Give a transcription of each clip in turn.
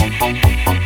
Bum bum bum bum.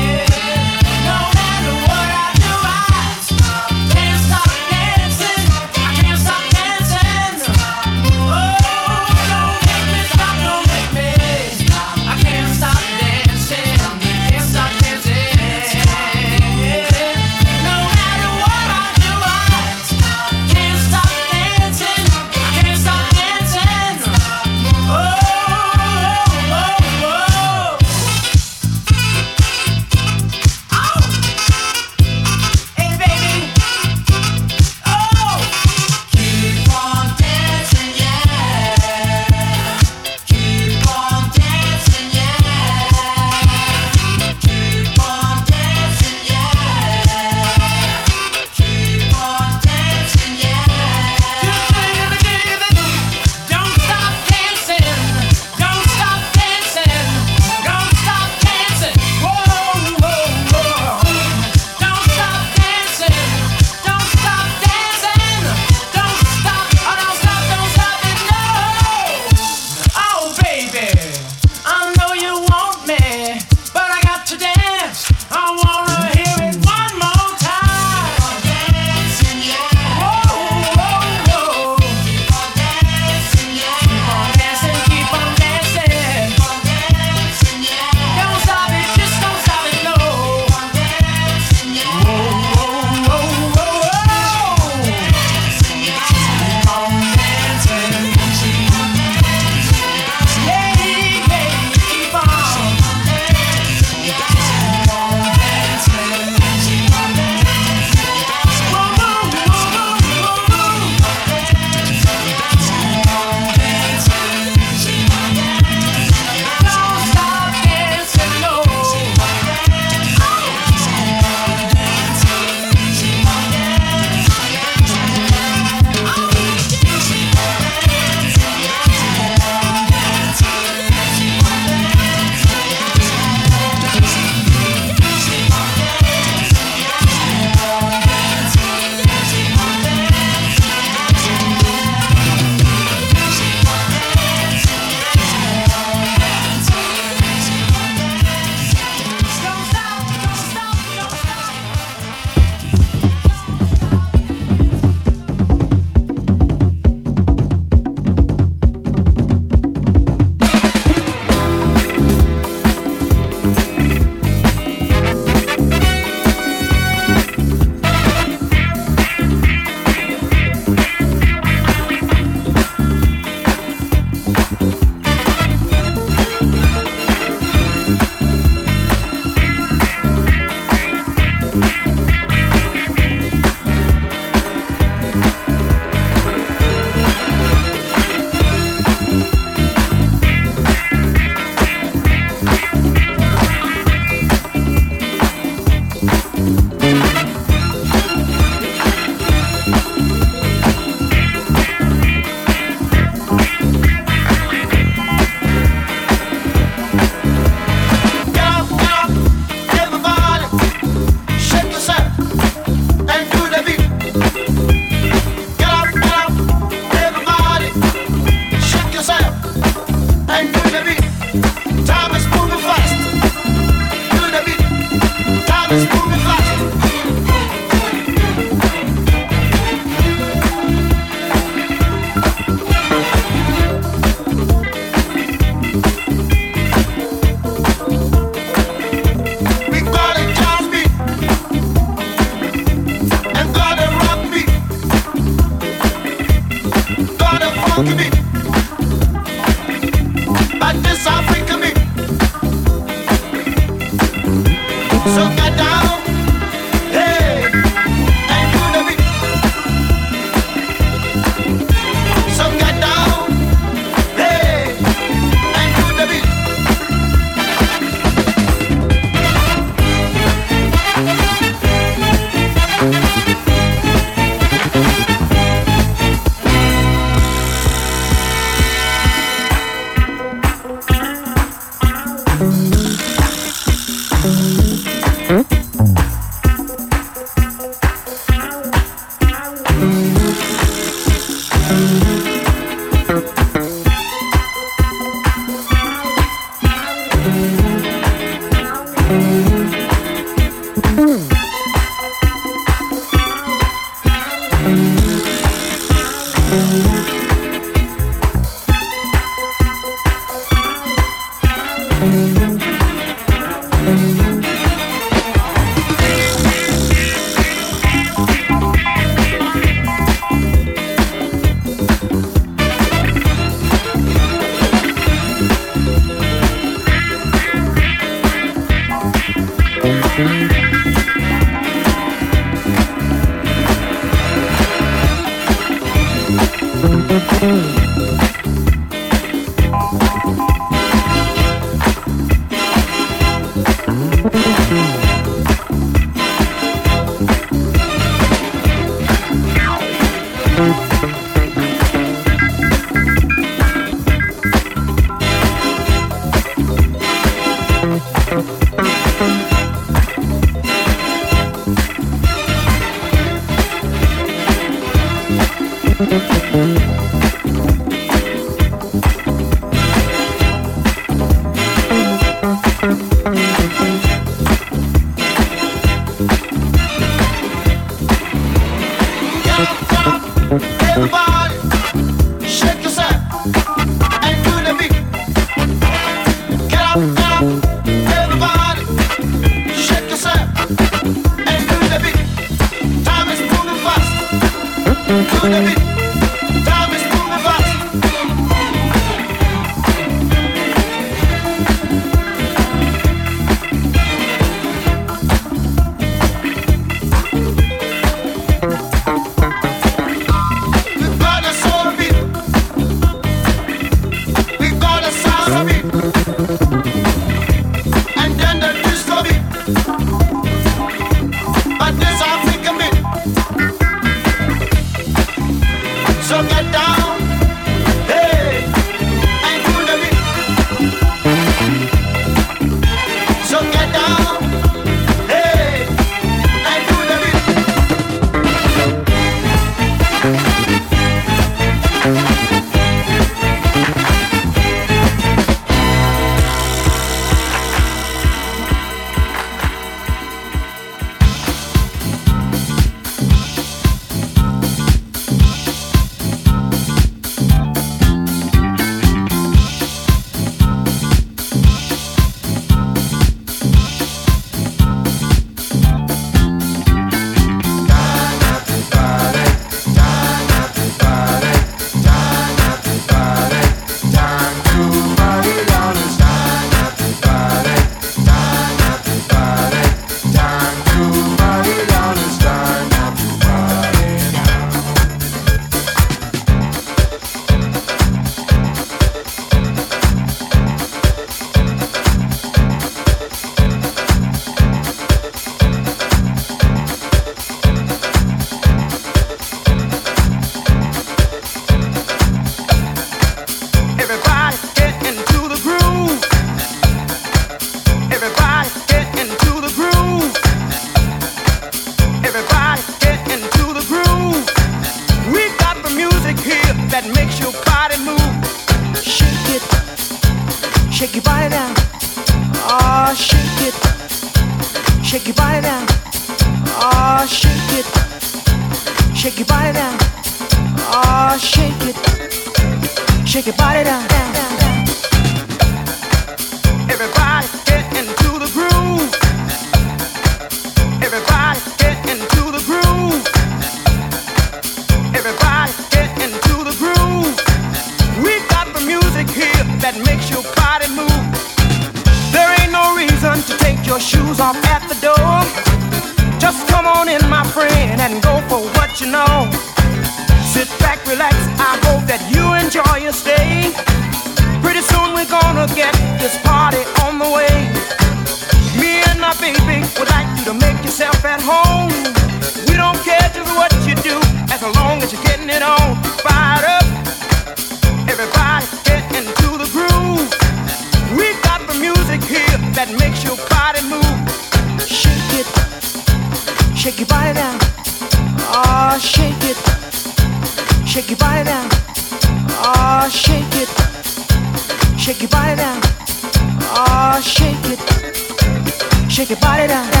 que parará.